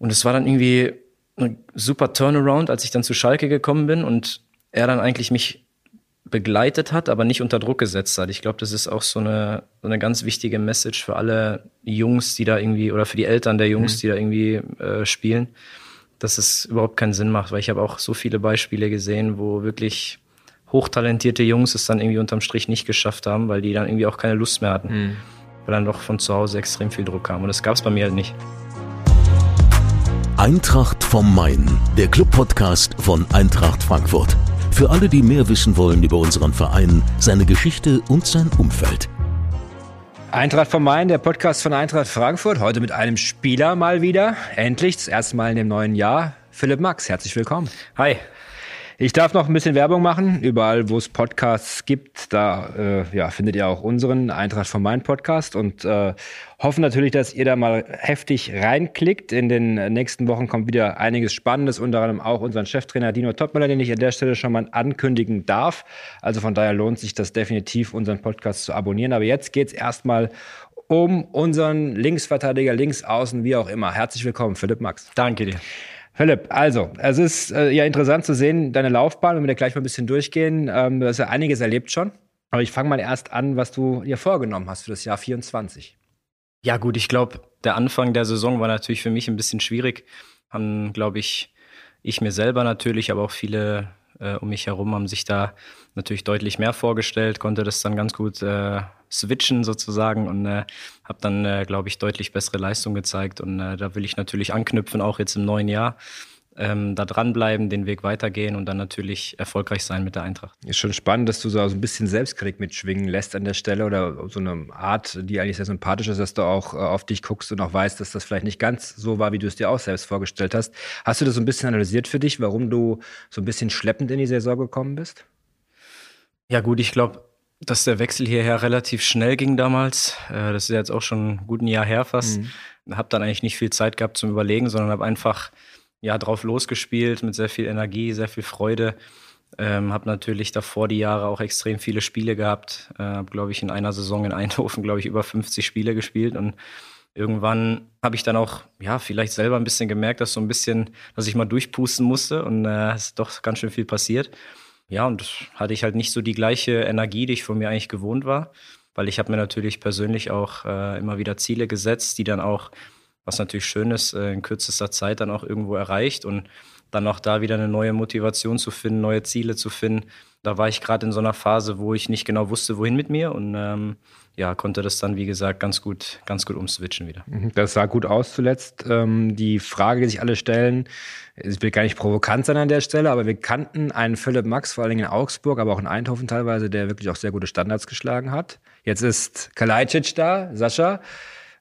Und es war dann irgendwie ein super Turnaround, als ich dann zu Schalke gekommen bin und er dann eigentlich mich begleitet hat, aber nicht unter Druck gesetzt hat. Ich glaube, das ist auch so eine, so eine ganz wichtige Message für alle Jungs, die da irgendwie, oder für die Eltern der Jungs, mhm. die da irgendwie äh, spielen, dass es überhaupt keinen Sinn macht, weil ich habe auch so viele Beispiele gesehen, wo wirklich hochtalentierte Jungs es dann irgendwie unterm Strich nicht geschafft haben, weil die dann irgendwie auch keine Lust mehr hatten, mhm. weil dann doch von zu Hause extrem viel Druck kam. Und das gab es bei mir halt nicht. Eintracht vom Main, der Club-Podcast von Eintracht Frankfurt. Für alle, die mehr wissen wollen über unseren Verein, seine Geschichte und sein Umfeld. Eintracht vom Main, der Podcast von Eintracht Frankfurt. Heute mit einem Spieler mal wieder. Endlich, das erste Mal in dem neuen Jahr. Philipp Max, herzlich willkommen. Hi. Ich darf noch ein bisschen Werbung machen. Überall, wo es Podcasts gibt, da äh, ja, findet ihr auch unseren Eintracht von Main Podcast und äh, hoffen natürlich, dass ihr da mal heftig reinklickt. In den nächsten Wochen kommt wieder einiges Spannendes, unter anderem auch unseren Cheftrainer Dino Topmüller, den ich an der Stelle schon mal ankündigen darf. Also von daher lohnt sich das definitiv, unseren Podcast zu abonnieren. Aber jetzt geht es erstmal um unseren Linksverteidiger, Linksaußen, wie auch immer. Herzlich willkommen, Philipp Max. Danke dir. Philipp, also, es ist äh, ja interessant zu sehen, deine Laufbahn, wenn wir da gleich mal ein bisschen durchgehen. Ähm, du hast ja einiges erlebt schon. Aber ich fange mal erst an, was du dir vorgenommen hast für das Jahr 24. Ja, gut, ich glaube, der Anfang der Saison war natürlich für mich ein bisschen schwierig. Haben, glaube ich, ich mir selber natürlich, aber auch viele äh, um mich herum haben sich da natürlich deutlich mehr vorgestellt, konnte das dann ganz gut äh, switchen sozusagen und äh, habe dann, äh, glaube ich, deutlich bessere Leistung gezeigt. Und äh, da will ich natürlich anknüpfen, auch jetzt im neuen Jahr. Ähm, da dranbleiben, den Weg weitergehen und dann natürlich erfolgreich sein mit der Eintracht. Ist schon spannend, dass du so ein bisschen Selbstkritik mitschwingen lässt an der Stelle oder so eine Art, die eigentlich sehr sympathisch ist, dass du auch äh, auf dich guckst und auch weißt, dass das vielleicht nicht ganz so war, wie du es dir auch selbst vorgestellt hast. Hast du das so ein bisschen analysiert für dich, warum du so ein bisschen schleppend in die Saison gekommen bist? Ja gut, ich glaube, dass der Wechsel hierher relativ schnell ging damals. Äh, das ist jetzt auch schon ein gutes Jahr her fast. Mhm. Habe dann eigentlich nicht viel Zeit gehabt zum Überlegen, sondern habe einfach ja drauf losgespielt mit sehr viel Energie, sehr viel Freude. Ähm, habe natürlich davor die Jahre auch extrem viele Spiele gehabt. Äh, habe, glaube ich, in einer Saison in Eindhoven, glaube ich, über 50 Spiele gespielt und irgendwann habe ich dann auch, ja, vielleicht selber ein bisschen gemerkt, dass so ein bisschen, dass ich mal durchpusten musste und äh, es ist doch ganz schön viel passiert. Ja, und hatte ich halt nicht so die gleiche Energie, die ich von mir eigentlich gewohnt war, weil ich habe mir natürlich persönlich auch äh, immer wieder Ziele gesetzt, die dann auch, was natürlich schön ist, äh, in kürzester Zeit dann auch irgendwo erreicht. Und dann auch da wieder eine neue Motivation zu finden, neue Ziele zu finden. Da war ich gerade in so einer Phase, wo ich nicht genau wusste, wohin mit mir und ähm, ja, konnte das dann, wie gesagt, ganz gut, ganz gut umswitchen wieder. Mhm, das sah gut aus zuletzt. Ähm, die Frage, die sich alle stellen, ich will gar nicht provokant sein an der Stelle, aber wir kannten einen Philipp Max, vor allem in Augsburg, aber auch in Eindhoven teilweise, der wirklich auch sehr gute Standards geschlagen hat. Jetzt ist Kalajdzic da, Sascha.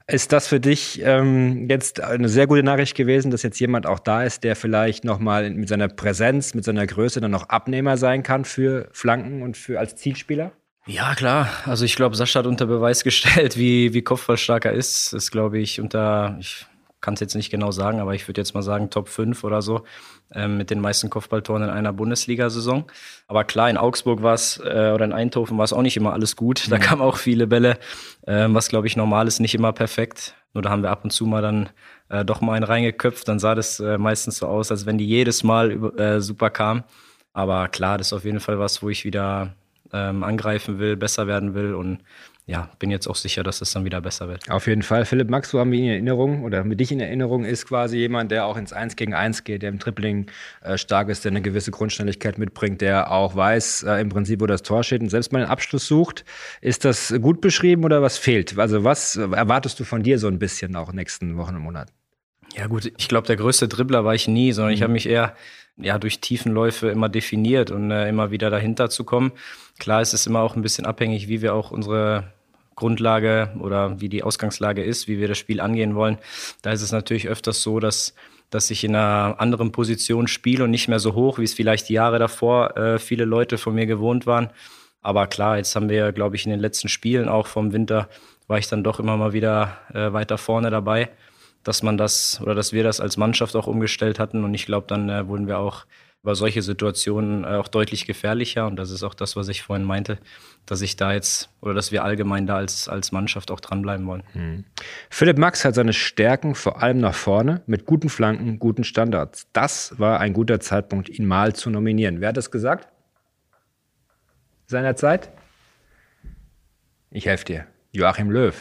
Ist das für dich ähm, jetzt eine sehr gute Nachricht gewesen, dass jetzt jemand auch da ist, der vielleicht nochmal mit seiner Präsenz, mit seiner Größe dann noch Abnehmer sein kann für Flanken und für als Zielspieler? Ja, klar. Also ich glaube, Sascha hat unter Beweis gestellt, wie, wie kopfballstark er ist. Das glaube ich, unter, ich kann es jetzt nicht genau sagen, aber ich würde jetzt mal sagen Top 5 oder so ähm, mit den meisten Kopfballtoren in einer Bundesliga-Saison. Aber klar, in Augsburg war es äh, oder in Eindhoven war es auch nicht immer alles gut. Da mhm. kamen auch viele Bälle, äh, was glaube ich normal ist, nicht immer perfekt. Nur da haben wir ab und zu mal dann äh, doch mal einen reingeköpft. Dann sah das äh, meistens so aus, als wenn die jedes Mal über, äh, super kamen. Aber klar, das ist auf jeden Fall was, wo ich wieder ähm, angreifen will, besser werden will und ja, bin jetzt auch sicher, dass es dann wieder besser wird. Auf jeden Fall. Philipp Max, so haben wir ihn in Erinnerung oder mit dich in Erinnerung, ist quasi jemand, der auch ins 1 gegen 1 geht, der im Tripling äh, stark ist, der eine gewisse Grundschnelligkeit mitbringt, der auch weiß äh, im Prinzip, wo das Tor steht und selbst mal einen Abschluss sucht. Ist das gut beschrieben oder was fehlt? Also was erwartest du von dir so ein bisschen auch in den nächsten Wochen und Monaten? Ja gut, ich glaube, der größte Dribbler war ich nie, sondern mhm. ich habe mich eher ja, durch Tiefenläufe immer definiert und äh, immer wieder dahinter zu kommen. Klar ist es immer auch ein bisschen abhängig, wie wir auch unsere Grundlage oder wie die Ausgangslage ist, wie wir das Spiel angehen wollen. Da ist es natürlich öfters so, dass, dass ich in einer anderen Position spiele und nicht mehr so hoch, wie es vielleicht die Jahre davor äh, viele Leute von mir gewohnt waren. Aber klar, jetzt haben wir, glaube ich, in den letzten Spielen auch vom Winter war ich dann doch immer mal wieder äh, weiter vorne dabei dass man das oder dass wir das als Mannschaft auch umgestellt hatten. Und ich glaube, dann äh, wurden wir auch war solche Situationen äh, auch deutlich gefährlicher. Und das ist auch das, was ich vorhin meinte, dass ich da jetzt oder dass wir allgemein da als, als Mannschaft auch dranbleiben wollen. Hm. Philipp Max hat seine Stärken vor allem nach vorne mit guten Flanken, guten Standards. Das war ein guter Zeitpunkt, ihn mal zu nominieren. Wer hat das gesagt? Seinerzeit? Ich helfe dir. Joachim Löw.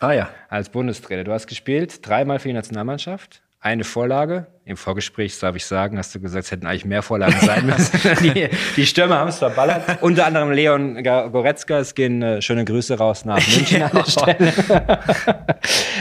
Ah ja. Als Bundestrainer. Du hast gespielt, dreimal für die Nationalmannschaft, eine Vorlage. Im Vorgespräch, darf ich sagen, hast du gesagt, es hätten eigentlich mehr Vorlagen sein müssen. die, die Stürmer haben es verballert. Unter anderem Leon Goretzka. Es gehen äh, schöne Grüße raus nach München an der Stelle.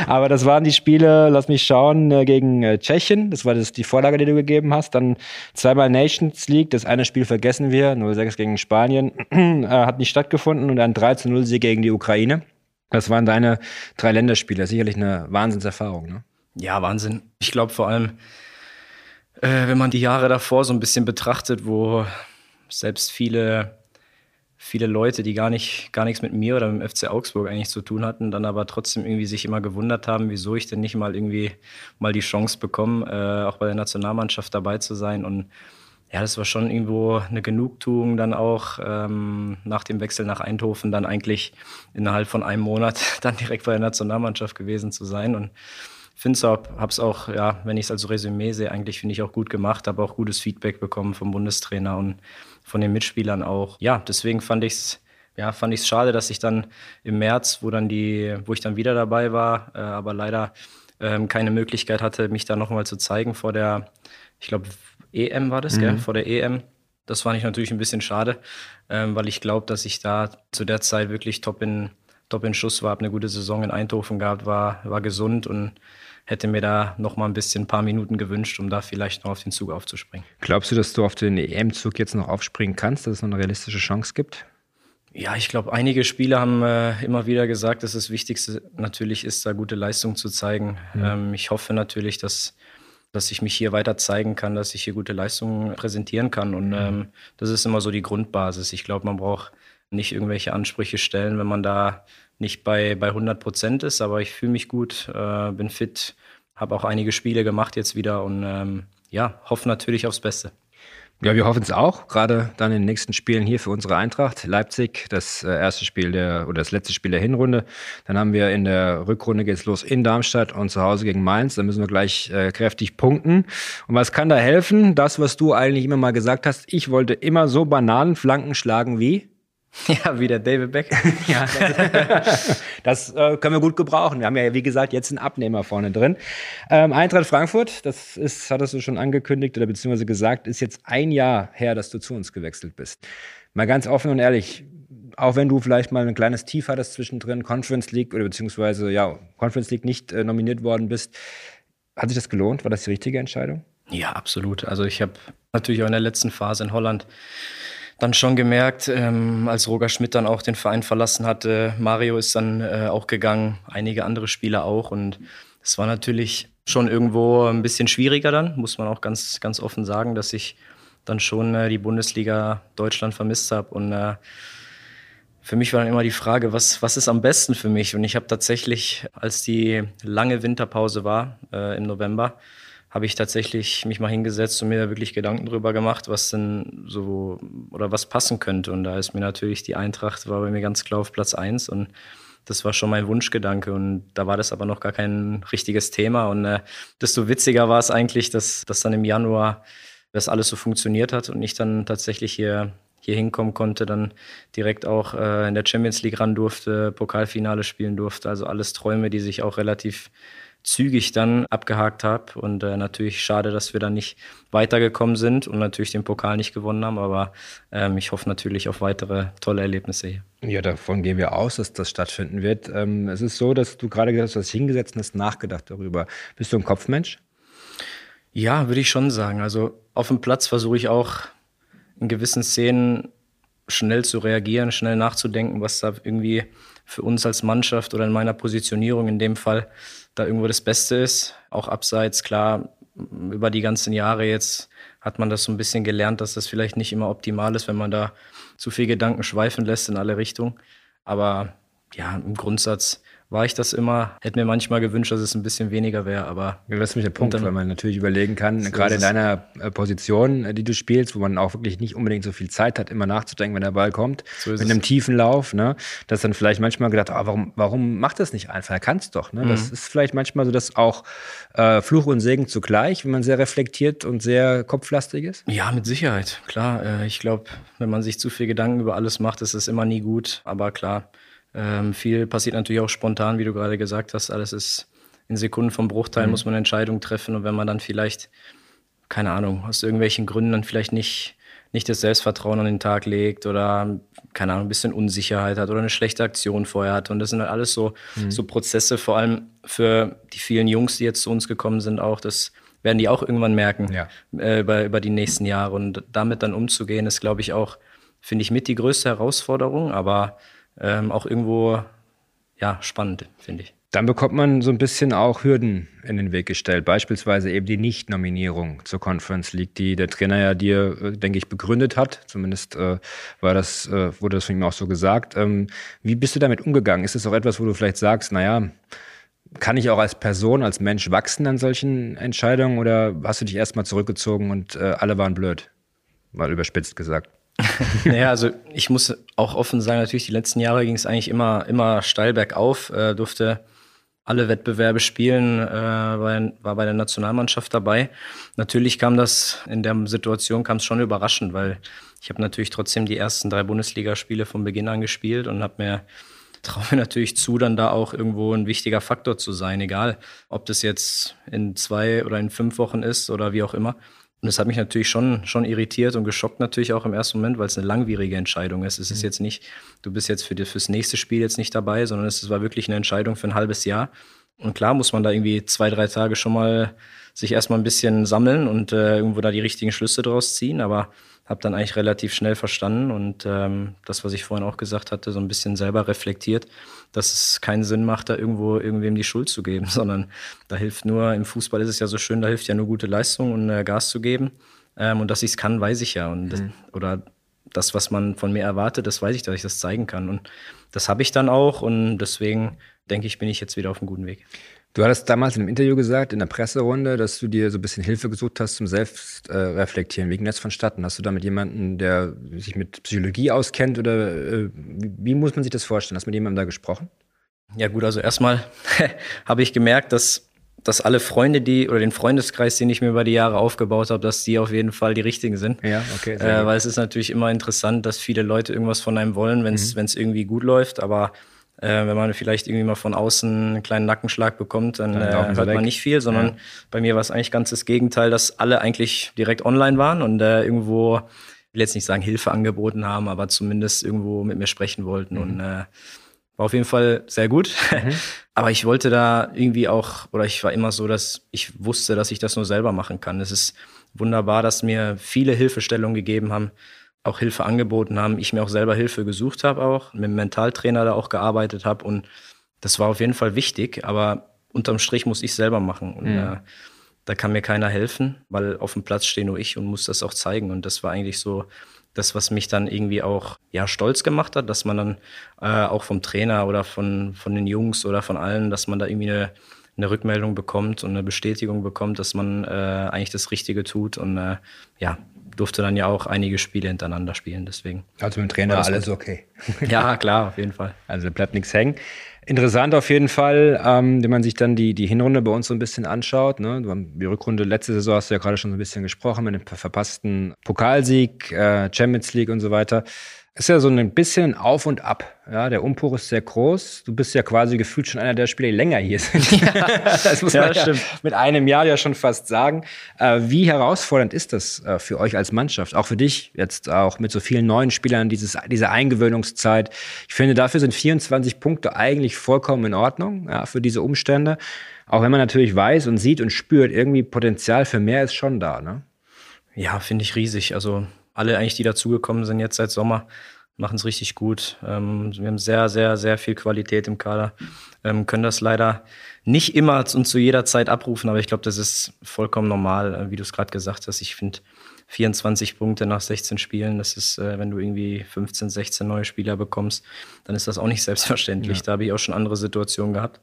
Aber das waren die Spiele, lass mich schauen, äh, gegen äh, Tschechien. Das war das, die Vorlage, die du gegeben hast. Dann zweimal Nations League. Das eine Spiel vergessen wir. 0-6 gegen Spanien. hat nicht stattgefunden. Und ein 3-0-Sieg gegen die Ukraine. Das waren deine drei Länderspiele. Sicherlich eine Wahnsinnserfahrung, ne? Ja, Wahnsinn. Ich glaube vor allem, äh, wenn man die Jahre davor so ein bisschen betrachtet, wo selbst viele, viele Leute, die gar, nicht, gar nichts mit mir oder mit dem FC Augsburg eigentlich zu tun hatten, dann aber trotzdem irgendwie sich immer gewundert haben, wieso ich denn nicht mal irgendwie mal die Chance bekomme, äh, auch bei der Nationalmannschaft dabei zu sein. Und ja, das war schon irgendwo eine Genugtuung dann auch ähm, nach dem Wechsel nach Eindhoven dann eigentlich innerhalb von einem Monat dann direkt bei der Nationalmannschaft gewesen zu sein und finde es auch, habe es auch, ja, wenn ich es als Resümee sehe, eigentlich finde ich auch gut gemacht, habe auch gutes Feedback bekommen vom Bundestrainer und von den Mitspielern auch. Ja, deswegen fand ich es ja, fand ich es schade, dass ich dann im März, wo dann die, wo ich dann wieder dabei war, äh, aber leider ähm, keine Möglichkeit hatte, mich da nochmal zu zeigen vor der, ich glaube, EM war das, mhm. gell? vor der EM. Das fand ich natürlich ein bisschen schade, ähm, weil ich glaube, dass ich da zu der Zeit wirklich top in, top in Schuss war, habe eine gute Saison in Eindhoven gehabt, war, war gesund und hätte mir da noch mal ein bisschen ein paar Minuten gewünscht, um da vielleicht noch auf den Zug aufzuspringen. Glaubst du, dass du auf den EM-Zug jetzt noch aufspringen kannst, dass es noch eine realistische Chance gibt? Ja, ich glaube, einige Spieler haben äh, immer wieder gesagt, dass das Wichtigste natürlich ist, da gute Leistung zu zeigen. Mhm. Ähm, ich hoffe natürlich, dass dass ich mich hier weiter zeigen kann, dass ich hier gute Leistungen präsentieren kann. Und mhm. ähm, das ist immer so die Grundbasis. Ich glaube, man braucht nicht irgendwelche Ansprüche stellen, wenn man da nicht bei, bei 100 Prozent ist. Aber ich fühle mich gut, äh, bin fit, habe auch einige Spiele gemacht jetzt wieder und ähm, ja, hoffe natürlich aufs Beste. Ja, wir hoffen es auch, gerade dann in den nächsten Spielen hier für unsere Eintracht. Leipzig, das äh, erste Spiel der oder das letzte Spiel der Hinrunde. Dann haben wir in der Rückrunde geht's los in Darmstadt und zu Hause gegen Mainz. Da müssen wir gleich äh, kräftig punkten. Und was kann da helfen? Das, was du eigentlich immer mal gesagt hast, ich wollte immer so Bananenflanken schlagen wie Ja, wie der David Beck. ja, das, das äh, können wir gut gebrauchen. Wir haben ja, wie gesagt, jetzt einen Abnehmer vorne drin. Ähm, Eintracht Frankfurt, das ist, hattest du schon angekündigt oder beziehungsweise gesagt, ist jetzt ein Jahr her, dass du zu uns gewechselt bist. Mal ganz offen und ehrlich, auch wenn du vielleicht mal ein kleines Tief hattest zwischendrin, Conference League oder beziehungsweise ja, Conference League nicht äh, nominiert worden bist, hat sich das gelohnt? War das die richtige Entscheidung? Ja, absolut. Also ich habe natürlich auch in der letzten Phase in Holland dann schon gemerkt, ähm, als Roger Schmidt dann auch den Verein verlassen hatte. Mario ist dann äh, auch gegangen, einige andere Spieler auch. Und es war natürlich schon irgendwo ein bisschen schwieriger dann, muss man auch ganz, ganz offen sagen, dass ich dann schon äh, die Bundesliga Deutschland vermisst habe. Und äh, für mich war dann immer die Frage, was, was ist am besten für mich? Und ich habe tatsächlich, als die lange Winterpause war äh, im November, habe ich tatsächlich mich mal hingesetzt und mir da wirklich Gedanken drüber gemacht, was denn so oder was passen könnte. Und da ist mir natürlich die Eintracht, war bei mir ganz klar auf Platz eins und das war schon mein Wunschgedanke und da war das aber noch gar kein richtiges Thema. Und äh, desto witziger war es eigentlich, dass, dass dann im Januar das alles so funktioniert hat und ich dann tatsächlich hier, hier hinkommen konnte, dann direkt auch äh, in der Champions League ran durfte, Pokalfinale spielen durfte. Also alles Träume, die sich auch relativ zügig dann abgehakt habe. Und äh, natürlich schade, dass wir dann nicht weitergekommen sind und natürlich den Pokal nicht gewonnen haben. Aber ähm, ich hoffe natürlich auf weitere tolle Erlebnisse hier. Ja, davon gehen wir aus, dass das stattfinden wird. Ähm, es ist so, dass du gerade gesagt hast, du hast hingesetzt und hast nachgedacht darüber. Bist du ein Kopfmensch? Ja, würde ich schon sagen. Also auf dem Platz versuche ich auch in gewissen Szenen schnell zu reagieren, schnell nachzudenken, was da irgendwie für uns als Mannschaft oder in meiner Positionierung in dem Fall da irgendwo das Beste ist. Auch abseits, klar, über die ganzen Jahre jetzt hat man das so ein bisschen gelernt, dass das vielleicht nicht immer optimal ist, wenn man da zu viel Gedanken schweifen lässt in alle Richtungen. Aber ja, im Grundsatz war ich das immer. Hätte mir manchmal gewünscht, dass es ein bisschen weniger wäre, aber. Ja, das ist nämlich der Punkt, dann, weil man natürlich überlegen kann, so gerade in deiner äh, Position, äh, die du spielst, wo man auch wirklich nicht unbedingt so viel Zeit hat, immer nachzudenken, wenn der Ball kommt, so mit einem tiefen Lauf, ne, dass dann vielleicht manchmal gedacht, oh, warum, warum macht das nicht einfach? Er kann es doch. Ne? Mhm. Das ist vielleicht manchmal so, dass auch äh, Fluch und Segen zugleich, wenn man sehr reflektiert und sehr kopflastig ist. Ja, mit Sicherheit, klar. Äh, ich glaube, wenn man sich zu viel Gedanken über alles macht, ist es immer nie gut. Aber klar, ähm, viel passiert natürlich auch spontan, wie du gerade gesagt hast. Alles ist in Sekunden vom Bruchteil, mhm. muss man Entscheidungen treffen. Und wenn man dann vielleicht, keine Ahnung, aus irgendwelchen Gründen dann vielleicht nicht, nicht das Selbstvertrauen an den Tag legt oder, keine Ahnung, ein bisschen Unsicherheit hat oder eine schlechte Aktion vorher hat. Und das sind halt alles so, mhm. so Prozesse, vor allem für die vielen Jungs, die jetzt zu uns gekommen sind, auch das werden die auch irgendwann merken ja. äh, über, über die nächsten Jahre. Und damit dann umzugehen, ist, glaube ich, auch, finde ich, mit die größte Herausforderung. Aber ähm, auch irgendwo ja, spannend, finde ich. Dann bekommt man so ein bisschen auch Hürden in den Weg gestellt, beispielsweise eben die Nicht-Nominierung zur Conference League, die der Trainer ja dir, äh, denke ich, begründet hat. Zumindest äh, war das, äh, wurde das von ihm auch so gesagt. Ähm, wie bist du damit umgegangen? Ist es auch etwas, wo du vielleicht sagst, naja, kann ich auch als Person, als Mensch wachsen an solchen Entscheidungen oder hast du dich erstmal zurückgezogen und äh, alle waren blöd? Mal überspitzt gesagt. naja, also ich muss auch offen sagen, natürlich die letzten Jahre ging es eigentlich immer, immer steil bergauf, äh, durfte alle Wettbewerbe spielen, äh, war, war bei der Nationalmannschaft dabei. Natürlich kam das, in der Situation kam schon überraschend, weil ich habe natürlich trotzdem die ersten drei Bundesligaspiele von Beginn an gespielt und habe mir traue mir natürlich zu, dann da auch irgendwo ein wichtiger Faktor zu sein, egal ob das jetzt in zwei oder in fünf Wochen ist oder wie auch immer. Und das hat mich natürlich schon, schon irritiert und geschockt natürlich auch im ersten Moment, weil es eine langwierige Entscheidung ist. Es ist mhm. jetzt nicht, du bist jetzt für das nächste Spiel jetzt nicht dabei, sondern es war wirklich eine Entscheidung für ein halbes Jahr. Und klar muss man da irgendwie zwei, drei Tage schon mal sich erstmal ein bisschen sammeln und äh, irgendwo da die richtigen Schlüsse draus ziehen. Aber habe dann eigentlich relativ schnell verstanden und ähm, das, was ich vorhin auch gesagt hatte, so ein bisschen selber reflektiert, dass es keinen Sinn macht, da irgendwo irgendwem die Schuld zu geben, sondern da hilft nur, im Fußball ist es ja so schön, da hilft ja nur gute Leistung und äh, Gas zu geben. Ähm, und dass ich es kann, weiß ich ja. Und mhm. das, oder das, was man von mir erwartet, das weiß ich, dass ich das zeigen kann. Und das habe ich dann auch und deswegen denke ich, bin ich jetzt wieder auf einem guten Weg. Du hattest damals in einem Interview gesagt, in der Presserunde, dass du dir so ein bisschen Hilfe gesucht hast zum Selbstreflektieren. Wie ging das vonstatten? Hast du da mit jemandem, der sich mit Psychologie auskennt oder äh, wie muss man sich das vorstellen? Hast du mit jemandem da gesprochen? Ja gut, also erstmal habe ich gemerkt, dass, dass alle Freunde, die oder den Freundeskreis, den ich mir über die Jahre aufgebaut habe, dass die auf jeden Fall die richtigen sind. Ja, okay. Äh, weil es ist natürlich immer interessant, dass viele Leute irgendwas von einem wollen, wenn es mhm. irgendwie gut läuft, aber äh, wenn man vielleicht irgendwie mal von außen einen kleinen Nackenschlag bekommt, dann, dann äh, hört weg. man nicht viel, sondern ja. bei mir war es eigentlich ganz das Gegenteil, dass alle eigentlich direkt online waren und äh, irgendwo, ich will jetzt nicht sagen Hilfe angeboten haben, aber zumindest irgendwo mit mir sprechen wollten. Mhm. Und äh, war auf jeden Fall sehr gut. Mhm. aber ich wollte da irgendwie auch, oder ich war immer so, dass ich wusste, dass ich das nur selber machen kann. Es ist wunderbar, dass mir viele Hilfestellungen gegeben haben auch Hilfe angeboten haben, ich mir auch selber Hilfe gesucht habe, auch mit dem Mentaltrainer da auch gearbeitet habe und das war auf jeden Fall wichtig, aber unterm Strich muss ich selber machen und mhm. äh, da kann mir keiner helfen, weil auf dem Platz stehe nur ich und muss das auch zeigen und das war eigentlich so das, was mich dann irgendwie auch ja stolz gemacht hat, dass man dann äh, auch vom Trainer oder von von den Jungs oder von allen, dass man da irgendwie eine eine Rückmeldung bekommt und eine Bestätigung bekommt, dass man äh, eigentlich das Richtige tut. Und äh, ja, durfte dann ja auch einige Spiele hintereinander spielen. Deswegen. Also mit dem Trainer alles gut. okay. ja, klar, auf jeden Fall. Also bleibt nichts hängen. Interessant auf jeden Fall, ähm, wenn man sich dann die, die Hinrunde bei uns so ein bisschen anschaut. Ne? Die Rückrunde letzte Saison hast du ja gerade schon so ein bisschen gesprochen mit dem verpassten Pokalsieg, äh, Champions League und so weiter ist ja so ein bisschen auf und ab. Ja, der Umbruch ist sehr groß. Du bist ja quasi gefühlt schon einer der Spieler, die länger hier sind. Ja, das muss man ja, ja mit einem Jahr ja schon fast sagen. Äh, wie herausfordernd ist das äh, für euch als Mannschaft? Auch für dich jetzt auch mit so vielen neuen Spielern, dieses, diese Eingewöhnungszeit. Ich finde, dafür sind 24 Punkte eigentlich vollkommen in Ordnung, ja, für diese Umstände. Auch wenn man natürlich weiß und sieht und spürt, irgendwie Potenzial für mehr ist schon da, ne? Ja, finde ich riesig. Also alle eigentlich, die dazugekommen sind jetzt seit Sommer, machen es richtig gut. Ähm, wir haben sehr, sehr, sehr viel Qualität im Kader. Ähm, können das leider nicht immer und zu jeder Zeit abrufen, aber ich glaube, das ist vollkommen normal, äh, wie du es gerade gesagt hast. Ich finde 24 Punkte nach 16 Spielen, das ist, äh, wenn du irgendwie 15, 16 neue Spieler bekommst, dann ist das auch nicht selbstverständlich. Ja. Da habe ich auch schon andere Situationen gehabt.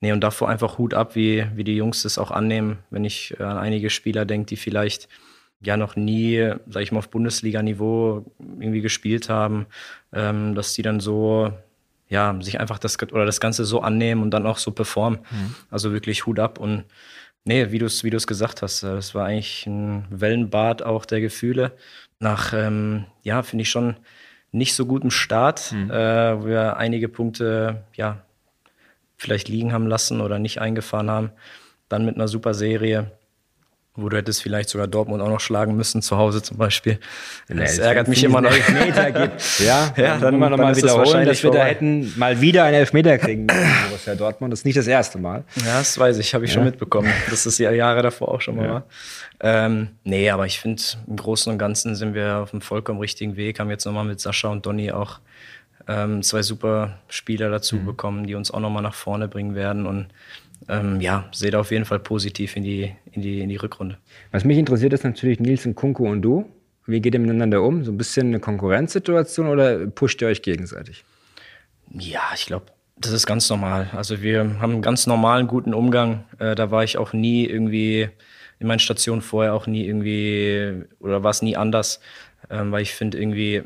Nee, und davor einfach Hut ab, wie, wie die Jungs das auch annehmen, wenn ich an einige Spieler denke, die vielleicht ja noch nie, sag ich mal, auf Bundesliga-Niveau irgendwie gespielt haben, ähm, dass die dann so, ja, sich einfach das oder das Ganze so annehmen und dann auch so performen. Mhm. Also wirklich Hut ab und nee, wie du es wie gesagt hast, äh, das war eigentlich ein Wellenbad auch der Gefühle. Nach, ähm, ja, finde ich schon nicht so gutem Start, mhm. äh, wo wir einige Punkte, ja, vielleicht liegen haben lassen oder nicht eingefahren haben. Dann mit einer super Serie wo du hättest vielleicht sogar Dortmund auch noch schlagen müssen, zu Hause zum Beispiel. Das nee, ärgert mich immer noch. Elfmeter gibt. Ja, ja dann, dann wir nochmal wiederholen, dass wir da hätten mal wieder einen Elfmeter kriegen müssen, Borussia Dortmund. Das ist nicht das erste Mal. Ja, das weiß ich, habe ich ja. schon mitbekommen, dass das ja Jahre davor auch schon mal ja. war. Ähm, nee, aber ich finde, im Großen und Ganzen sind wir auf einem vollkommen richtigen Weg, haben jetzt nochmal mit Sascha und Donny auch ähm, zwei super Spieler dazu mhm. bekommen, die uns auch nochmal nach vorne bringen werden und ähm, ja, sehe da auf jeden Fall positiv in die, in, die, in die Rückrunde. Was mich interessiert, ist natürlich Nils und Kunko und du. Wie geht ihr miteinander um? So ein bisschen eine Konkurrenzsituation oder pusht ihr euch gegenseitig? Ja, ich glaube, das ist ganz normal. Also wir haben einen ganz normalen, guten Umgang. Äh, da war ich auch nie irgendwie in meinen Stationen vorher auch nie irgendwie oder war es nie anders, ähm, weil ich finde irgendwie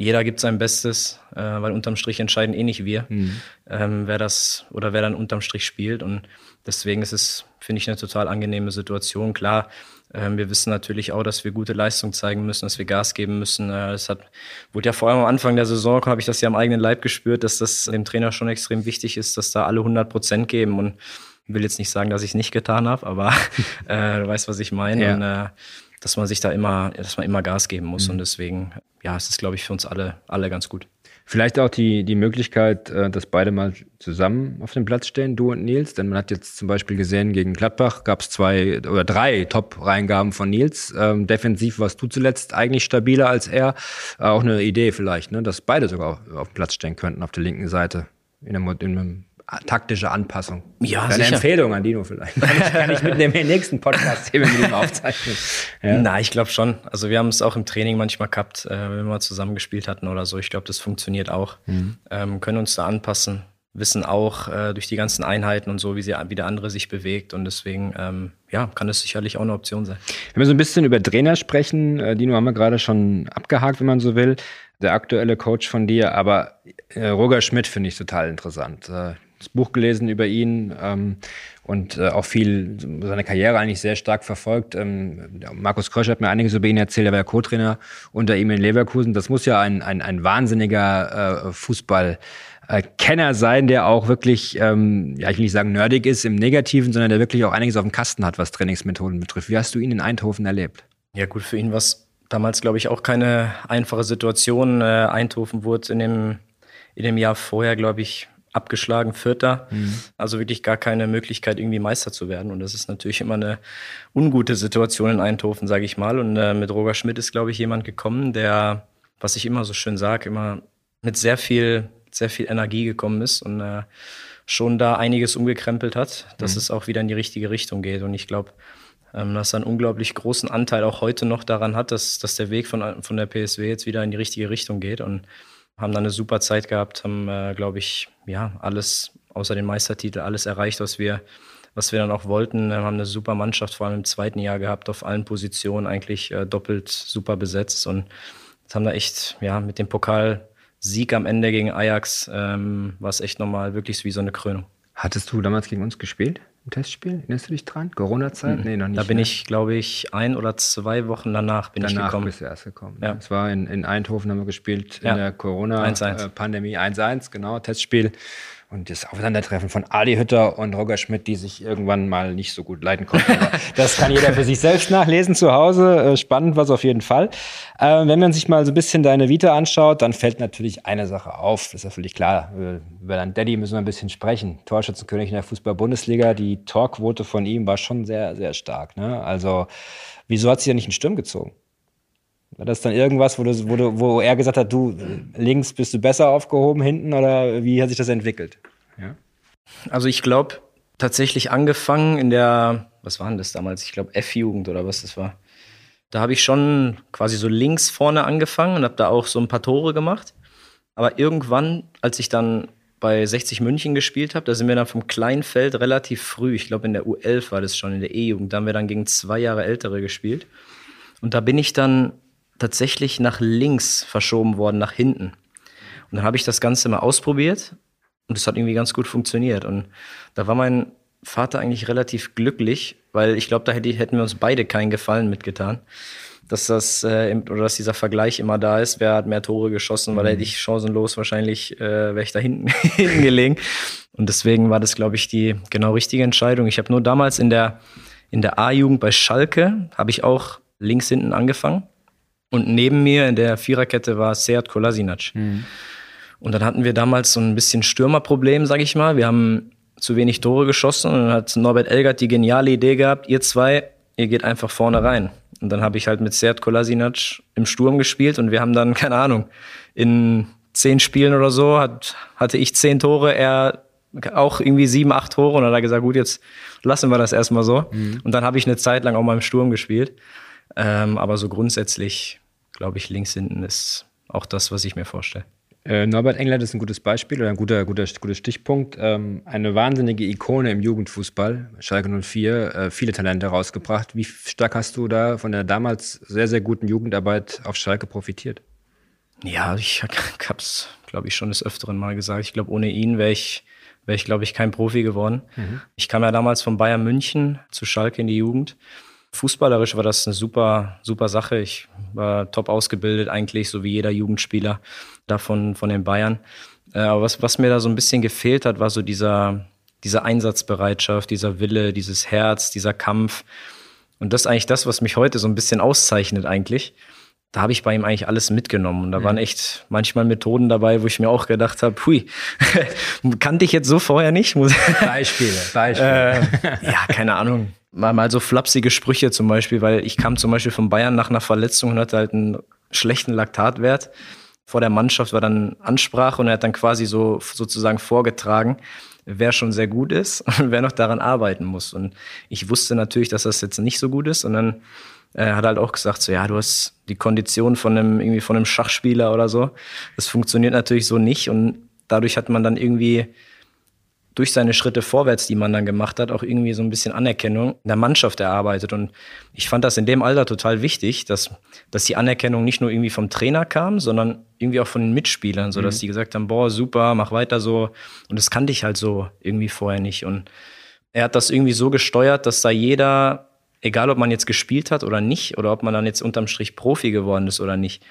jeder gibt sein Bestes, äh, weil unterm Strich entscheiden eh nicht wir, mhm. ähm, wer das oder wer dann unterm Strich spielt. Und deswegen ist es, finde ich, eine total angenehme Situation. Klar, ähm, wir wissen natürlich auch, dass wir gute Leistung zeigen müssen, dass wir Gas geben müssen. Äh, das hat, wurde ja vor allem am Anfang der Saison, habe ich das ja am eigenen Leib gespürt, dass das dem Trainer schon extrem wichtig ist, dass da alle 100 Prozent geben. Und ich will jetzt nicht sagen, dass ich es nicht getan habe, aber äh, du weißt, was ich meine. Ja. Und, äh, dass man sich da immer, dass man immer Gas geben muss. Mhm. Und deswegen, ja, es ist, glaube ich, für uns alle, alle ganz gut. Vielleicht auch die, die Möglichkeit, äh, dass beide mal zusammen auf dem Platz stehen, du und Nils. Denn man hat jetzt zum Beispiel gesehen, gegen Gladbach gab es zwei oder drei Top-Reingaben von Nils. Ähm, defensiv warst du zuletzt eigentlich stabiler als er. Äh, auch eine Idee vielleicht, ne, dass beide sogar auf dem Platz stehen könnten auf der linken Seite in einem, in einem taktische Anpassung. Ja, Eine sicher. Empfehlung an Dino vielleicht. Kann ich, kann ich mitnehmen in den nächsten Podcast hier mit ihm aufzeichnen. Ja. Na, ich glaube schon. Also wir haben es auch im Training manchmal gehabt, äh, wenn wir mal zusammengespielt hatten oder so. Ich glaube, das funktioniert auch. Mhm. Ähm, können uns da anpassen, wissen auch äh, durch die ganzen Einheiten und so, wie, sie, wie der andere sich bewegt. Und deswegen, ähm, ja, kann das sicherlich auch eine Option sein. Wenn wir so ein bisschen über Trainer sprechen, äh, Dino haben wir gerade schon abgehakt, wenn man so will. Der aktuelle Coach von dir, aber äh, Roger Schmidt finde ich total interessant. Äh, das Buch gelesen über ihn ähm, und äh, auch viel seine Karriere eigentlich sehr stark verfolgt. Ähm, Markus Krösch hat mir einiges über ihn erzählt, er war ja Co-Trainer unter ihm in Leverkusen. Das muss ja ein, ein, ein wahnsinniger äh, Fußball Kenner sein, der auch wirklich, ähm, ja, ich will nicht sagen nerdig ist im Negativen, sondern der wirklich auch einiges auf dem Kasten hat, was Trainingsmethoden betrifft. Wie hast du ihn in Eindhoven erlebt? Ja, gut, für ihn war es damals, glaube ich, auch keine einfache Situation. Äh, Eindhoven wurde in dem, in dem Jahr vorher, glaube ich, abgeschlagen, Vierter. Mhm. Also wirklich gar keine Möglichkeit, irgendwie Meister zu werden. Und das ist natürlich immer eine ungute Situation in Eindhoven, sage ich mal. Und äh, mit Roger Schmidt ist, glaube ich, jemand gekommen, der, was ich immer so schön sage, immer mit sehr viel, sehr viel Energie gekommen ist und äh, schon da einiges umgekrempelt hat, dass mhm. es auch wieder in die richtige Richtung geht. Und ich glaube, ähm, dass er einen unglaublich großen Anteil auch heute noch daran hat, dass, dass der Weg von, von der PSW jetzt wieder in die richtige Richtung geht. Und haben dann eine super Zeit gehabt, haben, äh, glaube ich, ja, alles außer den Meistertitel, alles erreicht, was wir, was wir dann auch wollten. Wir haben eine super Mannschaft, vor allem im zweiten Jahr gehabt, auf allen Positionen eigentlich äh, doppelt super besetzt und haben da echt, ja, mit dem Pokalsieg am Ende gegen Ajax ähm, war es echt nochmal wirklich wie so eine Krönung. Hattest du damals gegen uns gespielt? Testspiel? Erinnerst du dich dran? Corona-Zeit? Mhm. Nee, noch nicht. Da bin mehr. ich, glaube ich, ein oder zwei Wochen danach bin danach ich gekommen. bist du erst gekommen. Ja. Es war in, in Eindhoven, haben wir gespielt, ja. in der Corona-Pandemie. 1-1, genau, Testspiel. Und das Aufeinandertreffen von Ali Hütter und Roger Schmidt, die sich irgendwann mal nicht so gut leiden konnten. das kann jeder für sich selbst nachlesen zu Hause. Äh, spannend war es auf jeden Fall. Äh, wenn man sich mal so ein bisschen deine Vita anschaut, dann fällt natürlich eine Sache auf. Das ist ja völlig klar. Über deinen Daddy müssen wir ein bisschen sprechen. Torschützenkönig in der Fußball-Bundesliga. Die Torquote von ihm war schon sehr, sehr stark. Ne? Also, wieso hat sie ja nicht einen Sturm gezogen? War das dann irgendwas, wo, du, wo, du, wo er gesagt hat, du links bist du besser aufgehoben hinten oder wie hat sich das entwickelt? Ja. Also ich glaube, tatsächlich angefangen in der, was war denn das damals? Ich glaube F-Jugend oder was das war. Da habe ich schon quasi so links vorne angefangen und habe da auch so ein paar Tore gemacht. Aber irgendwann, als ich dann bei 60 München gespielt habe, da sind wir dann vom Kleinfeld relativ früh, ich glaube in der U11 war das schon, in der E-Jugend, da haben wir dann gegen zwei Jahre Ältere gespielt. Und da bin ich dann tatsächlich nach links verschoben worden, nach hinten. Und dann habe ich das Ganze mal ausprobiert und es hat irgendwie ganz gut funktioniert. Und da war mein Vater eigentlich relativ glücklich, weil ich glaube, da hätten wir uns beide keinen Gefallen mitgetan. Dass das äh, oder dass dieser Vergleich immer da ist, wer hat mehr Tore geschossen, weil mhm. hätte ich chancenlos wahrscheinlich äh, wäre ich da hinten, hinten gelegen. Und deswegen war das, glaube ich, die genau richtige Entscheidung. Ich habe nur damals in der in der A-Jugend bei Schalke habe ich auch links hinten angefangen und neben mir in der Viererkette war Seat Kolasinac. Mhm. Und dann hatten wir damals so ein bisschen Stürmerproblem, sag ich mal. Wir haben zu wenig Tore geschossen und dann hat Norbert Elgert die geniale Idee gehabt, ihr zwei, ihr geht einfach vorne rein. Und dann habe ich halt mit Sert Kolasinac im Sturm gespielt und wir haben dann, keine Ahnung, in zehn Spielen oder so hat, hatte ich zehn Tore, er auch irgendwie sieben, acht Tore und dann hat er gesagt, gut, jetzt lassen wir das erstmal so. Mhm. Und dann habe ich eine Zeit lang auch mal im Sturm gespielt. Ähm, aber so grundsätzlich, glaube ich, links hinten ist auch das, was ich mir vorstelle. Äh, Norbert England ist ein gutes Beispiel oder ein guter, guter, guter Stichpunkt. Ähm, eine wahnsinnige Ikone im Jugendfußball, Schalke 04, äh, viele Talente rausgebracht. Wie stark hast du da von der damals sehr, sehr guten Jugendarbeit auf Schalke profitiert? Ja, ich habe es, glaube ich, schon des Öfteren mal gesagt. Ich glaube, ohne ihn wäre ich, wäre ich, glaube ich, kein Profi geworden. Mhm. Ich kam ja damals von Bayern München zu Schalke in die Jugend. Fußballerisch war das eine super, super Sache. Ich war top ausgebildet eigentlich, so wie jeder Jugendspieler davon von den Bayern. Äh, aber was, was mir da so ein bisschen gefehlt hat, war so dieser, diese Einsatzbereitschaft, dieser Wille, dieses Herz, dieser Kampf. Und das ist eigentlich das, was mich heute so ein bisschen auszeichnet eigentlich. Da habe ich bei ihm eigentlich alles mitgenommen. Und da mhm. waren echt manchmal Methoden dabei, wo ich mir auch gedacht habe, hui, kannte ich jetzt so vorher nicht. Beispiele, Beispiele. Äh, ja, keine Ahnung mal, mal so flapsige Sprüche zum Beispiel, weil ich kam zum Beispiel von Bayern nach einer Verletzung und hatte halt einen schlechten Laktatwert. Vor der Mannschaft war dann Ansprache und er hat dann quasi so sozusagen vorgetragen, wer schon sehr gut ist und wer noch daran arbeiten muss. Und ich wusste natürlich, dass das jetzt nicht so gut ist. Und dann äh, hat halt auch gesagt, so ja, du hast die Kondition von einem irgendwie von einem Schachspieler oder so. Das funktioniert natürlich so nicht und dadurch hat man dann irgendwie durch seine Schritte vorwärts, die man dann gemacht hat, auch irgendwie so ein bisschen Anerkennung in der Mannschaft erarbeitet. Und ich fand das in dem Alter total wichtig, dass, dass die Anerkennung nicht nur irgendwie vom Trainer kam, sondern irgendwie auch von den Mitspielern, so dass mhm. die gesagt haben, boah, super, mach weiter so. Und das kannte ich halt so irgendwie vorher nicht. Und er hat das irgendwie so gesteuert, dass da jeder, egal ob man jetzt gespielt hat oder nicht, oder ob man dann jetzt unterm Strich Profi geworden ist oder nicht,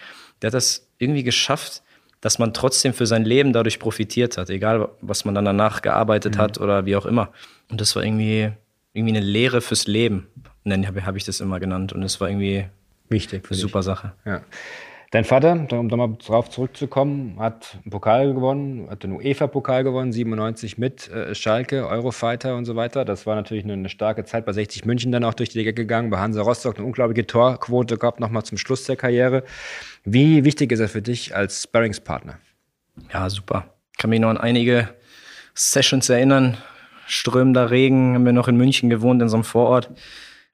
der hat das irgendwie geschafft, dass man trotzdem für sein Leben dadurch profitiert hat, egal was man dann danach gearbeitet mhm. hat oder wie auch immer. Und das war irgendwie, irgendwie eine Lehre fürs Leben, habe hab ich das immer genannt. Und es war irgendwie wichtig, eine super Sache. Ja. Dein Vater, um da mal drauf zurückzukommen, hat einen Pokal gewonnen, hat den UEFA-Pokal gewonnen, 97 mit äh, Schalke, Eurofighter und so weiter. Das war natürlich eine, starke Zeit. Bei 60 München dann auch durch die Liga gegangen, bei Hansa Rostock eine unglaubliche Torquote gehabt, nochmal zum Schluss der Karriere. Wie wichtig ist er für dich als Sparringspartner? Ja, super. Ich kann mich noch an einige Sessions erinnern. Strömender Regen, haben wir noch in München gewohnt, in so einem Vorort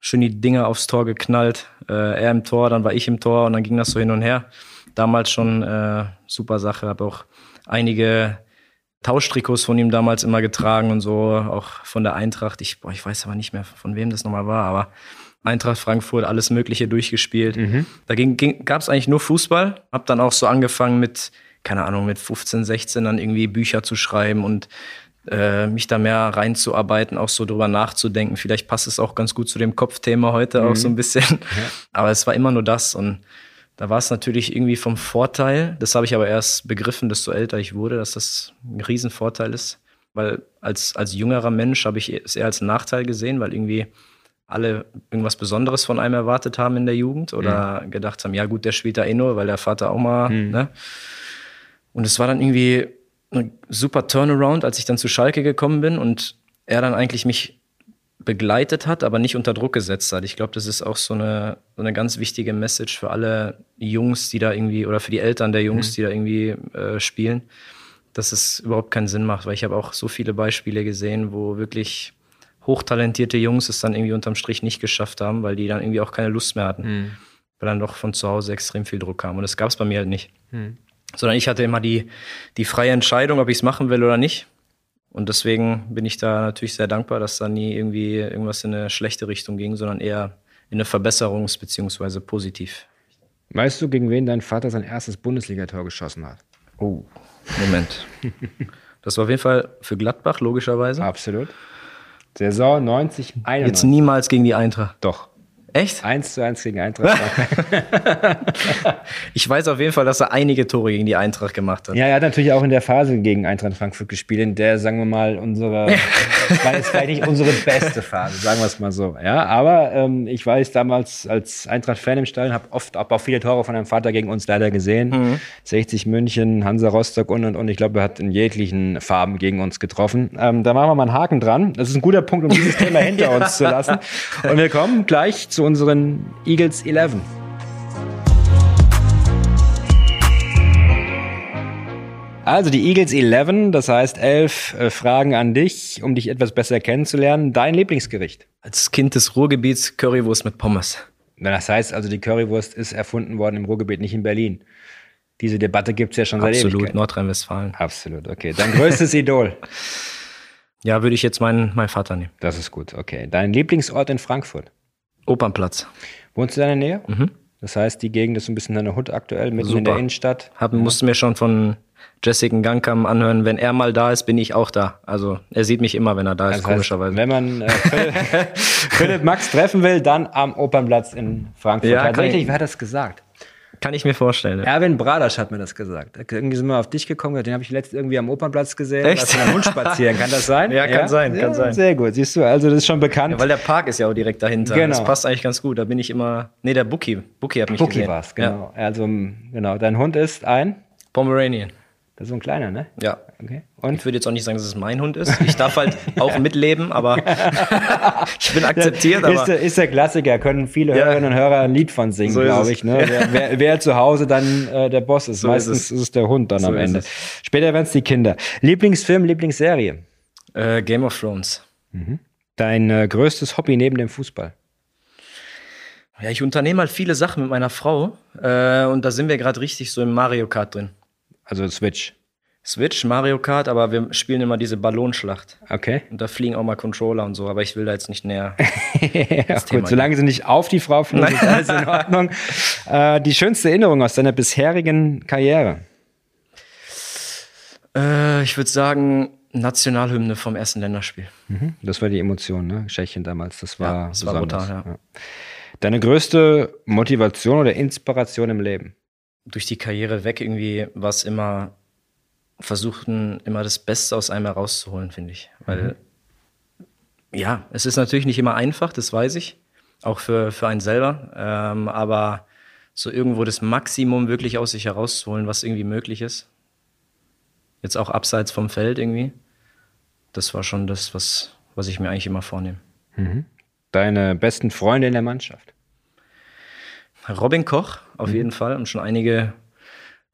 schön die Dinger aufs Tor geknallt. Äh, er im Tor, dann war ich im Tor und dann ging das so hin und her. Damals schon äh, super Sache. Habe auch einige Tauschtrikots von ihm damals immer getragen und so, auch von der Eintracht. Ich, boah, ich weiß aber nicht mehr, von wem das nochmal war, aber Eintracht Frankfurt, alles Mögliche durchgespielt. Mhm. Da gab es eigentlich nur Fußball. Hab dann auch so angefangen mit, keine Ahnung, mit 15, 16 dann irgendwie Bücher zu schreiben und äh, mich da mehr reinzuarbeiten, auch so drüber nachzudenken. Vielleicht passt es auch ganz gut zu dem Kopfthema heute mhm. auch so ein bisschen. Ja. Aber es war immer nur das und da war es natürlich irgendwie vom Vorteil, das habe ich aber erst begriffen, desto älter ich wurde, dass das ein Riesenvorteil ist. Weil als, als jüngerer Mensch habe ich es eher als Nachteil gesehen, weil irgendwie alle irgendwas Besonderes von einem erwartet haben in der Jugend oder mhm. gedacht haben, ja gut, der spielt da eh nur, weil der Vater auch mal, mhm. ne? Und es war dann irgendwie super Turnaround, als ich dann zu Schalke gekommen bin und er dann eigentlich mich begleitet hat, aber nicht unter Druck gesetzt hat. Ich glaube, das ist auch so eine, so eine ganz wichtige Message für alle Jungs, die da irgendwie, oder für die Eltern der Jungs, mhm. die da irgendwie äh, spielen, dass es überhaupt keinen Sinn macht, weil ich habe auch so viele Beispiele gesehen, wo wirklich hochtalentierte Jungs es dann irgendwie unterm Strich nicht geschafft haben, weil die dann irgendwie auch keine Lust mehr hatten, mhm. weil dann doch von zu Hause extrem viel Druck kam. Und das gab es bei mir halt nicht. Mhm. Sondern ich hatte immer die, die freie Entscheidung, ob ich es machen will oder nicht. Und deswegen bin ich da natürlich sehr dankbar, dass da nie irgendwie irgendwas in eine schlechte Richtung ging, sondern eher in eine Verbesserungs- bzw. positiv. Weißt du, gegen wen dein Vater sein erstes Bundesligator geschossen hat? Oh, Moment. das war auf jeden Fall für Gladbach, logischerweise. Absolut. Saison 90, 91. Jetzt niemals gegen die Eintracht. Doch. Echt? 1 zu 1 gegen Eintracht. ich weiß auf jeden Fall, dass er einige Tore gegen die Eintracht gemacht hat. Ja, er hat natürlich auch in der Phase gegen Eintracht Frankfurt gespielt, in der, sagen wir mal, unsere, war jetzt vielleicht nicht unsere beste Phase, sagen wir es mal so. Ja, aber ähm, ich weiß damals als Eintracht-Fan im Stadion, habe oft auch viele Tore von meinem Vater gegen uns leider gesehen. Mhm. 60 München, Hansa Rostock und und und. Ich glaube, er hat in jeglichen Farben gegen uns getroffen. Ähm, da machen wir mal einen Haken dran. Das ist ein guter Punkt, um dieses Thema hinter uns zu lassen. Und wir kommen gleich zu unseren Eagles 11. Also die Eagles 11, das heißt elf äh, Fragen an dich, um dich etwas besser kennenzulernen. Dein Lieblingsgericht? Als Kind des Ruhrgebiets Currywurst mit Pommes. Das heißt also, die Currywurst ist erfunden worden im Ruhrgebiet, nicht in Berlin. Diese Debatte gibt es ja schon seit Absolut, Nordrhein-Westfalen. Absolut, okay. Dein größtes Idol? Ja, würde ich jetzt meinen, meinen Vater nehmen. Das ist gut, okay. Dein Lieblingsort in Frankfurt? Opernplatz. Wohnst du in der Nähe? Mhm. Das heißt, die Gegend ist ein bisschen deine Hut aktuell, mitten Super. in der Innenstadt. Haben, musste mir schon von Jessica Gangkam anhören, wenn er mal da ist, bin ich auch da. Also er sieht mich immer, wenn er da ist, das heißt, komischerweise. Wenn man äh, Philipp, Max treffen will, dann am Opernplatz in Frankfurt. Ja, Tatsächlich, wer hat das gesagt? Kann ich mir vorstellen. Ja. Erwin Bradasch hat mir das gesagt. Irgendwie sind wir auf dich gekommen, den habe ich letztens irgendwie am Opernplatz gesehen. Echt? Mit einem Hund spazieren. Kann das sein? Ja, kann ja? sein, kann ja, sein. Sehr gut. Siehst du, also das ist schon bekannt. Ja, weil der Park ist ja auch direkt dahinter. Genau. Das passt eigentlich ganz gut. Da bin ich immer. Nee, der Bookie. Bookie hat mich Bookie gesehen. war's, genau. Also, genau. Dein Hund ist ein? Pomeranian. Das ist so ein kleiner, ne? Ja. Okay. Und? Ich würde jetzt auch nicht sagen, dass es mein Hund ist. Ich darf halt auch mitleben, aber ich bin akzeptiert. Ja, ist, der, ist, der, Klassiker, können viele ja. Hörerinnen und Hörer ein Lied von singen, so glaube ich. Ne? Wer, wer, wer, zu Hause dann äh, der Boss ist. So Meistens ist es. ist es. der Hund dann so am Ende. Später werden es die Kinder. Lieblingsfilm, Lieblingsserie? Äh, Game of Thrones. Mhm. Dein äh, größtes Hobby neben dem Fußball? Ja, ich unternehme halt viele Sachen mit meiner Frau äh, und da sind wir gerade richtig so im Mario Kart drin. Also Switch. Switch, Mario Kart, aber wir spielen immer diese Ballonschlacht. Okay. Und da fliegen auch mal Controller und so, aber ich will da jetzt nicht näher. ja, gut, solange sie nicht auf die Frau fliegen, ist alles in Ordnung. äh, die schönste Erinnerung aus deiner bisherigen Karriere? Äh, ich würde sagen, Nationalhymne vom ersten Länderspiel. Mhm. Das war die Emotion, ne? Tschechien damals, das war, ja, das war brutal, ja. ja. Deine größte Motivation oder Inspiration im Leben? Durch die Karriere weg irgendwie was immer versuchten, immer das Beste aus einem herauszuholen, finde ich. Weil, mhm. ja, es ist natürlich nicht immer einfach, das weiß ich, auch für, für einen selber, ähm, aber so irgendwo das Maximum wirklich aus sich herauszuholen, was irgendwie möglich ist. Jetzt auch abseits vom Feld irgendwie. Das war schon das, was, was ich mir eigentlich immer vornehme. Mhm. Deine besten Freunde in der Mannschaft? Robin Koch, auf mhm. jeden Fall. Haben schon einige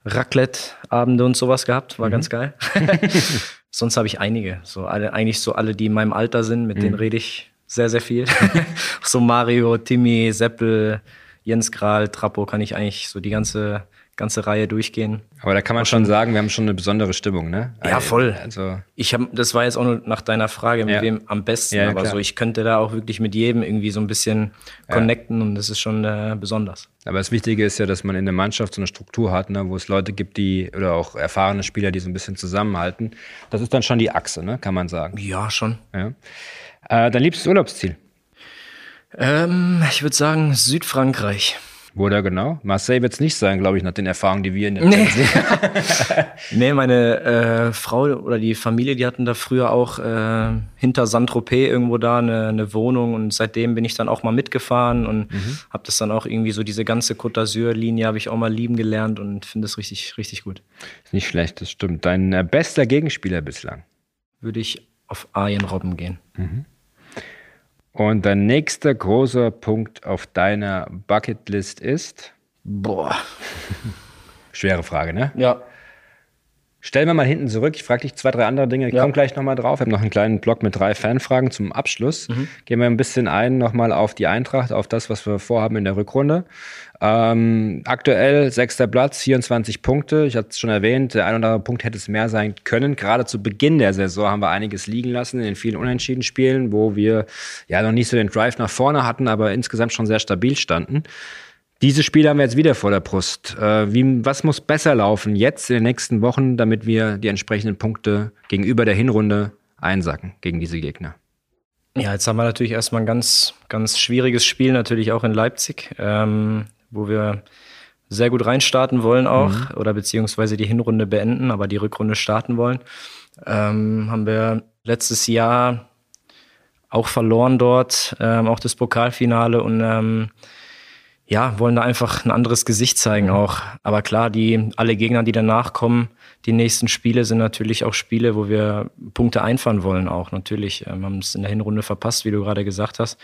Raclette-Abende und sowas gehabt. War mhm. ganz geil. Sonst habe ich einige. So alle, eigentlich so alle, die in meinem Alter sind, mit mhm. denen rede ich sehr, sehr viel. so Mario, Timmy, Seppel, Jens Kral, Trappo kann ich eigentlich so die ganze ganze Reihe durchgehen. Aber da kann man schon sagen, wir haben schon eine besondere Stimmung, ne? Ja, voll. Also ich habe, das war jetzt auch nur nach deiner Frage, mit ja. wem am besten, ja, aber klar. so ich könnte da auch wirklich mit jedem irgendwie so ein bisschen connecten und das ist schon äh, besonders. Aber das Wichtige ist ja, dass man in der Mannschaft so eine Struktur hat, ne, wo es Leute gibt, die oder auch erfahrene Spieler, die so ein bisschen zusammenhalten. Das ist dann schon die Achse, ne? Kann man sagen. Ja, schon. Ja. Äh, dein liebstes Urlaubsziel? Ähm, ich würde sagen Südfrankreich. Wo da genau? Marseille wird es nicht sein, glaube ich, nach den Erfahrungen, die wir in der nee. nee, meine äh, Frau oder die Familie, die hatten da früher auch äh, hinter Saint-Tropez irgendwo da eine, eine, Wohnung und seitdem bin ich dann auch mal mitgefahren und mhm. habe das dann auch irgendwie so diese ganze Côte d'Azur-Linie habe ich auch mal lieben gelernt und finde das richtig, richtig gut. Ist nicht schlecht, das stimmt. Dein äh, bester Gegenspieler bislang? Würde ich auf Arjen Robben gehen. Mhm. Und der nächste große Punkt auf deiner Bucketlist ist? Boah. Schwere Frage, ne? Ja. Stellen wir mal hinten zurück. Ich frage dich zwei, drei andere Dinge. Ich Ja. komme gleich nochmal drauf. Ich habe noch einen kleinen Blog mit drei Fanfragen zum Abschluss. Gehen wir ein bisschen ein nochmal auf die Eintracht, auf das, was wir vorhaben in der Rückrunde. Ähm, aktuell sechster Platz, 24 Punkte. Ich hatte es schon erwähnt, der ein oder andere Punkt hätte es mehr sein können. Gerade zu Beginn der Saison haben wir einiges liegen lassen in den vielen unentschieden Spielen, wo wir ja noch nicht so den Drive nach vorne hatten, aber insgesamt schon sehr stabil standen. Diese Spiele haben wir jetzt wieder vor der Brust. Äh, wie, was muss besser laufen jetzt in den nächsten Wochen, damit wir die entsprechenden Punkte gegenüber der Hinrunde einsacken gegen diese Gegner? Ja, jetzt haben wir natürlich erstmal ein ganz, ganz schwieriges Spiel, natürlich auch in Leipzig, ähm, wo wir sehr gut reinstarten wollen auch oder beziehungsweise die Hinrunde beenden, aber die Rückrunde starten wollen. Ähm, haben wir letztes Jahr auch verloren dort, ähm, auch das Pokalfinale und ähm, ja, wollen da einfach ein anderes Gesicht zeigen auch. Aber klar, die alle Gegner, die danach kommen, die nächsten Spiele sind natürlich auch Spiele, wo wir Punkte einfahren wollen auch. Natürlich ähm, haben es in der Hinrunde verpasst, wie du gerade gesagt hast.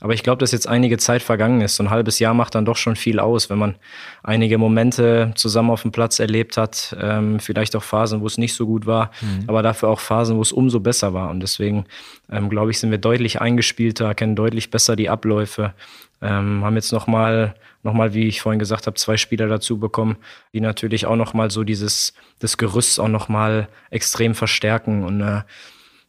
Aber ich glaube, dass jetzt einige Zeit vergangen ist. So ein halbes Jahr macht dann doch schon viel aus, wenn man einige Momente zusammen auf dem Platz erlebt hat. Ähm, vielleicht auch Phasen, wo es nicht so gut war, aber dafür auch Phasen, wo es umso besser war. Und deswegen, ähm, glaube ich, sind wir deutlich eingespielter, kennen deutlich besser die Abläufe. Ähm, haben jetzt nochmal, noch mal, wie ich vorhin gesagt habe, zwei Spieler dazu bekommen, die natürlich auch nochmal so dieses, das Gerüst auch nochmal extrem verstärken. Und äh,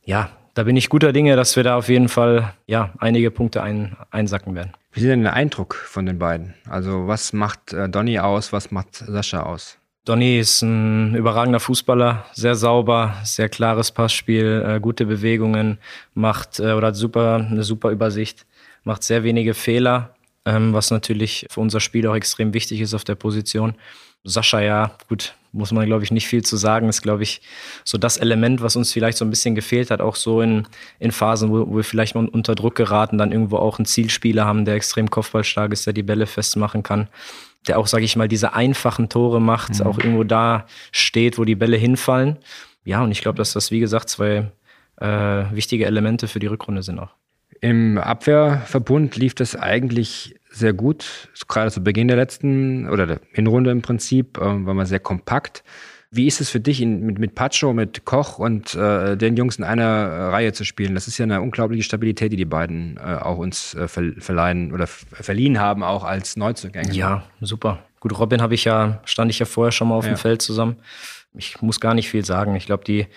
ja, da bin ich guter Dinge, dass wir da auf jeden Fall ja, einige Punkte ein, einsacken werden. Wie ist denn der Eindruck von den beiden? Also was macht äh, Donny aus, was macht Sascha aus? Donny ist ein überragender Fußballer, sehr sauber, sehr klares Passspiel, äh, gute Bewegungen, macht äh, oder hat super, eine super Übersicht, macht sehr wenige Fehler, ähm, was natürlich für unser Spiel auch extrem wichtig ist auf der Position. Sascha, ja, gut, muss man, glaube ich, nicht viel zu sagen. Ist, glaube ich, so das Element, was uns vielleicht so ein bisschen gefehlt hat, auch so in, in Phasen, wo, wo wir vielleicht mal unter Druck geraten, dann irgendwo auch einen Zielspieler haben, der extrem kopfballstark ist, der die Bälle festmachen kann der auch, sage ich mal, diese einfachen Tore macht, auch irgendwo da steht, wo die Bälle hinfallen. Ja, und ich glaube, dass das, wie gesagt, zwei äh, wichtige Elemente für die Rückrunde sind auch. Im Abwehrverbund lief das eigentlich sehr gut, gerade zu Beginn der letzten oder der Hinrunde im Prinzip, ähm, war man sehr kompakt. Wie ist es für dich, in, mit, mit Pacho, mit Koch und äh, den Jungs in einer Reihe zu spielen? Das ist ja eine unglaubliche Stabilität, die die beiden äh, auch uns äh, ver verleihen oder verliehen haben, auch als Neuzugänge. Ja, super. Gut, Robin habe ich ja, stand ich ja vorher schon mal auf Ja. dem Feld zusammen. Ich muss gar nicht viel sagen. Ich glaube, die,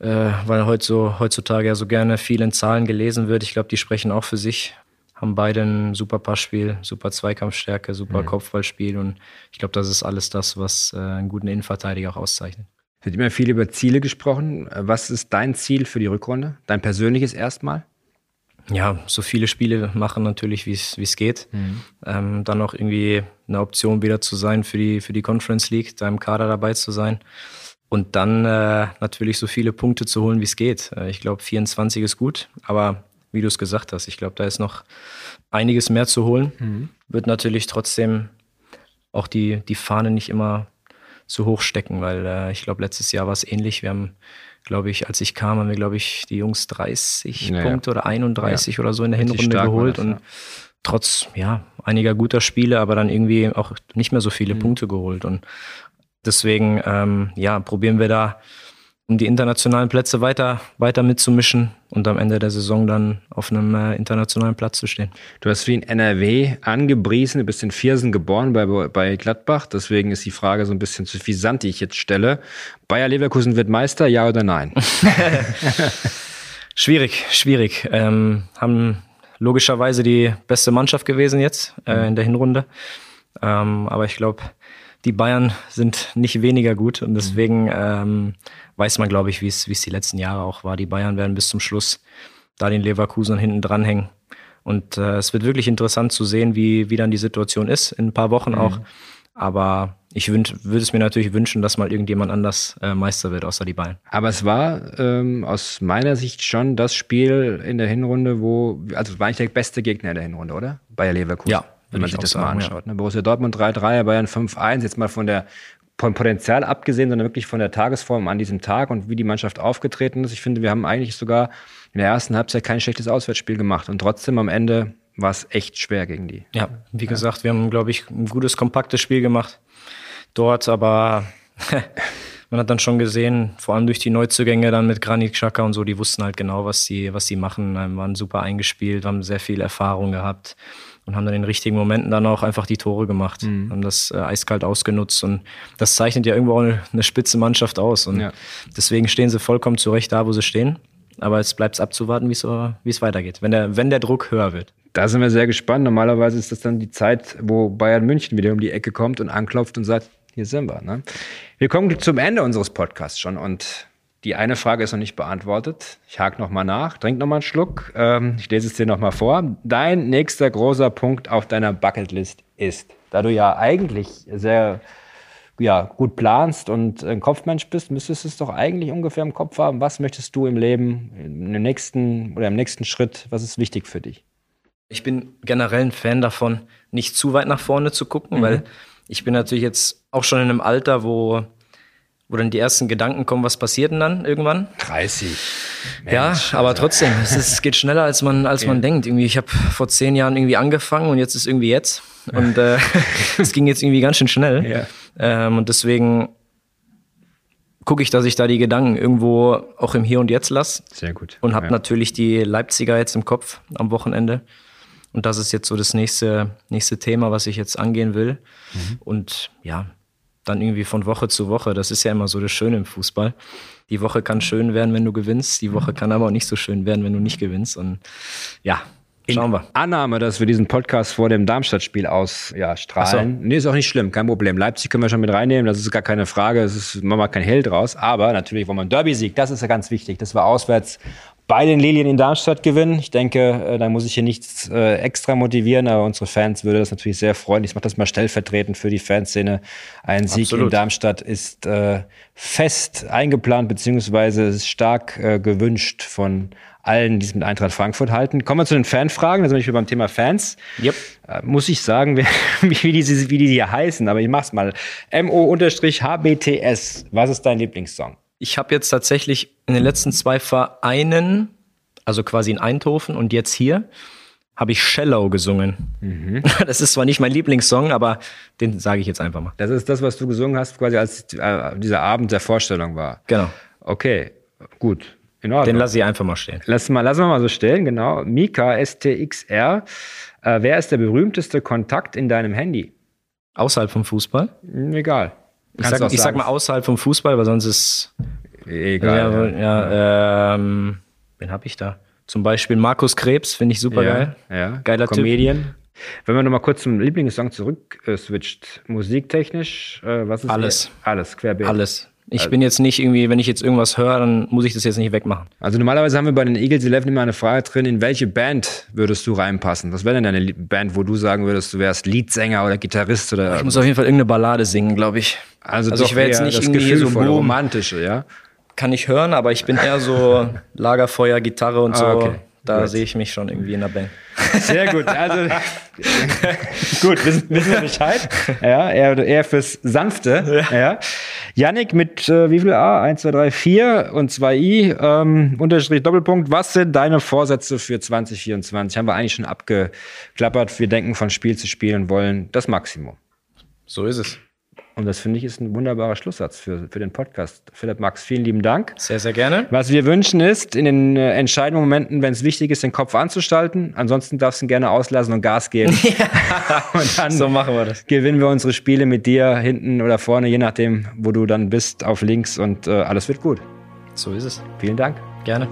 äh, weil heute so, heutzutage ja so gerne viel in Zahlen gelesen wird, ich glaube, die sprechen auch für sich. Haben beide ein super Passspiel, super Zweikampfstärke, super Kopfballspiel und ich glaube, das ist alles das, was äh, einen guten Innenverteidiger auch auszeichnet. Es wird immer viel über Ziele gesprochen. Was ist dein Ziel für die Rückrunde? Dein persönliches erstmal? ja, so viele Spiele machen natürlich, wie es geht. Ähm, dann auch irgendwie eine Option wieder zu sein für die, für die Conference League, da im Kader dabei zu sein. Und dann äh, natürlich so viele Punkte zu holen, wie es geht. Äh, ich glaube, 24 ist gut, aber wie du es gesagt hast, ich glaube, da ist noch einiges mehr zu holen. Wird natürlich trotzdem auch die, die Fahne nicht immer zu hoch stecken, weil äh, ich glaube, letztes Jahr war es ähnlich. Wir haben, glaube ich, als ich kam, haben wir, glaube ich, die Jungs 30 Ja, ja. Punkte oder 31 oder so in der Richtig Hinrunde geholt das, und ja. trotz ja einiger guter Spiele, aber dann irgendwie auch nicht mehr so viele Mhm. Punkte geholt und deswegen ähm, ja probieren wir da um die internationalen Plätze weiter weiter mitzumischen und am Ende der Saison dann auf einem äh, internationalen Platz zu stehen. Du hast wie in NRW angepriesen, du bist in Viersen geboren bei, bei Gladbach, deswegen ist die Frage so ein bisschen zu fisant, die ich jetzt stelle. Bayer Leverkusen wird Meister, ja oder nein? Schwierig, schwierig. Ähm, haben logischerweise die beste Mannschaft gewesen jetzt äh, in der Hinrunde. Ähm, aber ich glaube, die Bayern sind nicht weniger gut und deswegen ähm, weiß man, glaube ich, wie es die letzten Jahre auch war. Die Bayern werden bis zum Schluss da den Leverkusen hinten dranhängen. Und äh, es wird wirklich interessant zu sehen, wie, wie dann die Situation ist, in ein paar Wochen auch. Aber ich würde es mir natürlich wünschen, dass mal irgendjemand anders äh, Meister wird, außer die Bayern. Aber es war ähm, aus meiner Sicht schon das Spiel in der Hinrunde, wo, also war eigentlich der beste Gegner in der Hinrunde, oder? Bayer Leverkusen. Ja, wenn man sich ich das auch mal sagen, ja. anschaut. Ne? Borussia Dortmund 3-3, Bayern 5-1, jetzt mal von der von Potenzial abgesehen, sondern wirklich von der Tagesform an diesem Tag und wie die Mannschaft aufgetreten ist. Ich finde, wir haben eigentlich sogar in der ersten Halbzeit kein schlechtes Auswärtsspiel gemacht und trotzdem am Ende war es echt schwer gegen die. Ja, wie ja. gesagt, wir haben, glaube ich, ein gutes, kompaktes Spiel gemacht dort, aber man hat dann schon gesehen, vor allem durch die Neuzugänge dann mit Granit Xhaka und so, die wussten halt genau, was sie, was sie machen, waren super eingespielt, haben sehr viel Erfahrung gehabt und haben dann in den richtigen Momenten dann auch einfach die Tore gemacht, mhm. haben das äh, eiskalt ausgenutzt und das zeichnet ja irgendwo auch eine, eine spitze Mannschaft aus und ja. deswegen stehen sie vollkommen zurecht da, wo sie stehen. Aber es bleibt abzuwarten, wie es weitergeht, wenn der, wenn der Druck höher wird. Da sind wir sehr gespannt. Normalerweise ist das dann die Zeit, wo Bayern München wieder um die Ecke kommt und anklopft und sagt, hier sind wir. Ne? Wir kommen zum Ende unseres Podcasts schon und die eine Frage ist noch nicht beantwortet. Ich hake nochmal nach, trink nochmal einen Schluck. Ähm, ich lese es dir nochmal vor. Dein nächster großer Punkt auf deiner Bucketlist ist, da du ja eigentlich sehr ja, gut planst und ein Kopfmensch bist, müsstest du es doch eigentlich ungefähr im Kopf haben. Was möchtest du im Leben, im nächsten oder im nächsten Schritt, was ist wichtig für dich? Ich bin generell ein Fan davon, nicht zu weit nach vorne zu gucken, mhm. weil ich bin natürlich jetzt auch schon in einem Alter, wo, wo dann die ersten Gedanken kommen, was passiert denn dann irgendwann? 30. Mensch, ja, aber also. trotzdem, es, ist, es, geht schneller, als man, als okay. man denkt. Irgendwie, ich habe vor zehn Jahren irgendwie angefangen und jetzt ist irgendwie jetzt. Und äh, es ging jetzt irgendwie ganz schön schnell. Ja. Ähm, und deswegen gucke ich, dass ich da die Gedanken irgendwo auch im Hier und Jetzt lasse. Sehr gut. Und habe ja. natürlich die Leipziger jetzt im Kopf am Wochenende. Und das ist jetzt so das nächste, nächste Thema, was ich jetzt angehen will. Mhm. Und ja, dann irgendwie von Woche zu Woche. Das ist ja immer so das Schöne im Fußball. Die Woche kann schön werden, wenn du gewinnst. Die Woche kann aber auch nicht so schön werden, wenn du nicht gewinnst. Und ja, Schauen wir. Annahme, dass wir diesen Podcast vor dem Darmstadt-Spiel ausstrahlen. Ja, so. Nee, ist auch nicht schlimm, kein Problem. Leipzig können wir schon mit reinnehmen, das ist gar keine Frage. Es ist, machen wir kein Hell draus. Aber natürlich wollen wir einen Derby-Sieg, das ist ja ganz wichtig. Das war auswärts bei den Lilien in Darmstadt gewinnen. Ich denke, äh, da muss ich hier nichts äh, extra motivieren, aber unsere Fans würde das natürlich sehr freuen. Ich mache das mal stellvertretend für die Fanszene. Ein Sieg Absolut. in Darmstadt ist äh, fest eingeplant, beziehungsweise ist stark äh, gewünscht von allen, die es mit Eintracht Frankfurt halten. Kommen wir zu den Fanfragen, da sind wir beim Thema Fans. Yep. Äh, muss ich sagen, wie, die, wie die hier heißen, aber ich mach's mal. MO-HBTS, was ist dein Lieblingssong? Ich habe jetzt tatsächlich in den letzten zwei Vereinen, also quasi in Eindhoven und jetzt hier, habe ich Shallow gesungen. Mhm. Das ist zwar nicht mein Lieblingssong, aber den sage ich jetzt einfach mal. Das ist das, was du gesungen hast, quasi als äh, dieser Abend der Vorstellung war. Genau. Okay, gut. In Ordnung. Den lasse ich einfach mal stehen. Lass mal, lassen wir mal so stehen, genau. Mika STXR. Äh, wer ist der berühmteste Kontakt in deinem Handy? Außerhalb vom Fußball? Hm, egal. Ich sag, ich sag, mal außerhalb vom Fußball, weil sonst ist. Egal. Ja, ja, ja. Ähm, wen habe ich da? Zum Beispiel Markus Krebs, finde ich super geil. Ja, Geiler Comedian. Typ. Wenn man nochmal kurz zum Lieblingssong zurück äh, switcht, musiktechnisch, äh, was ist Alles. Alles, querbeet. Alles. Ich also, bin jetzt nicht irgendwie, wenn ich jetzt irgendwas höre, dann muss ich das jetzt nicht wegmachen. Also normalerweise haben wir bei den Eagles 11 immer eine Frage drin, in welche Band würdest du reinpassen? Was wäre denn deine Band, wo du sagen würdest, du wärst Leadsänger oder Gitarrist oder? Ich muss auf jeden Fall irgendeine Ballade singen, glaube ich. Also, also ich wäre jetzt nicht irgendwie so boom. romantische, ja? Kann ich hören, aber ich bin eher so Lagerfeuer, Gitarre und so. Ah, okay. Da sehe ich mich schon irgendwie in der Band. Sehr gut. Also gut, wissen, wissen wir Bescheid. Ja, eher, eher fürs Sanfte. Ja. ja. Yannick mit äh, wie viel A? 1, 2, 3, 4 und 2 I. Ähm, Unterstrich Doppelpunkt. Was sind deine Vorsätze für 2024? Haben wir eigentlich schon abgeklappert. Wir denken von Spiel zu Spiel und wollen das Maximum. So ist es. Und das finde ich ist ein wunderbarer Schlusssatz für, für den Podcast. Philipp Max, vielen lieben Dank. Sehr, sehr gerne. Was wir wünschen ist, in den äh, entscheidenden Momenten, wenn es wichtig ist, den Kopf anzustalten. Ansonsten darfst du ihn gerne auslassen und Gas geben. Ja. und dann so machen wir das. gewinnen wir unsere Spiele mit dir hinten oder vorne, je nachdem, wo du dann bist, auf links und äh, alles wird gut. So ist es. Vielen Dank. Gerne.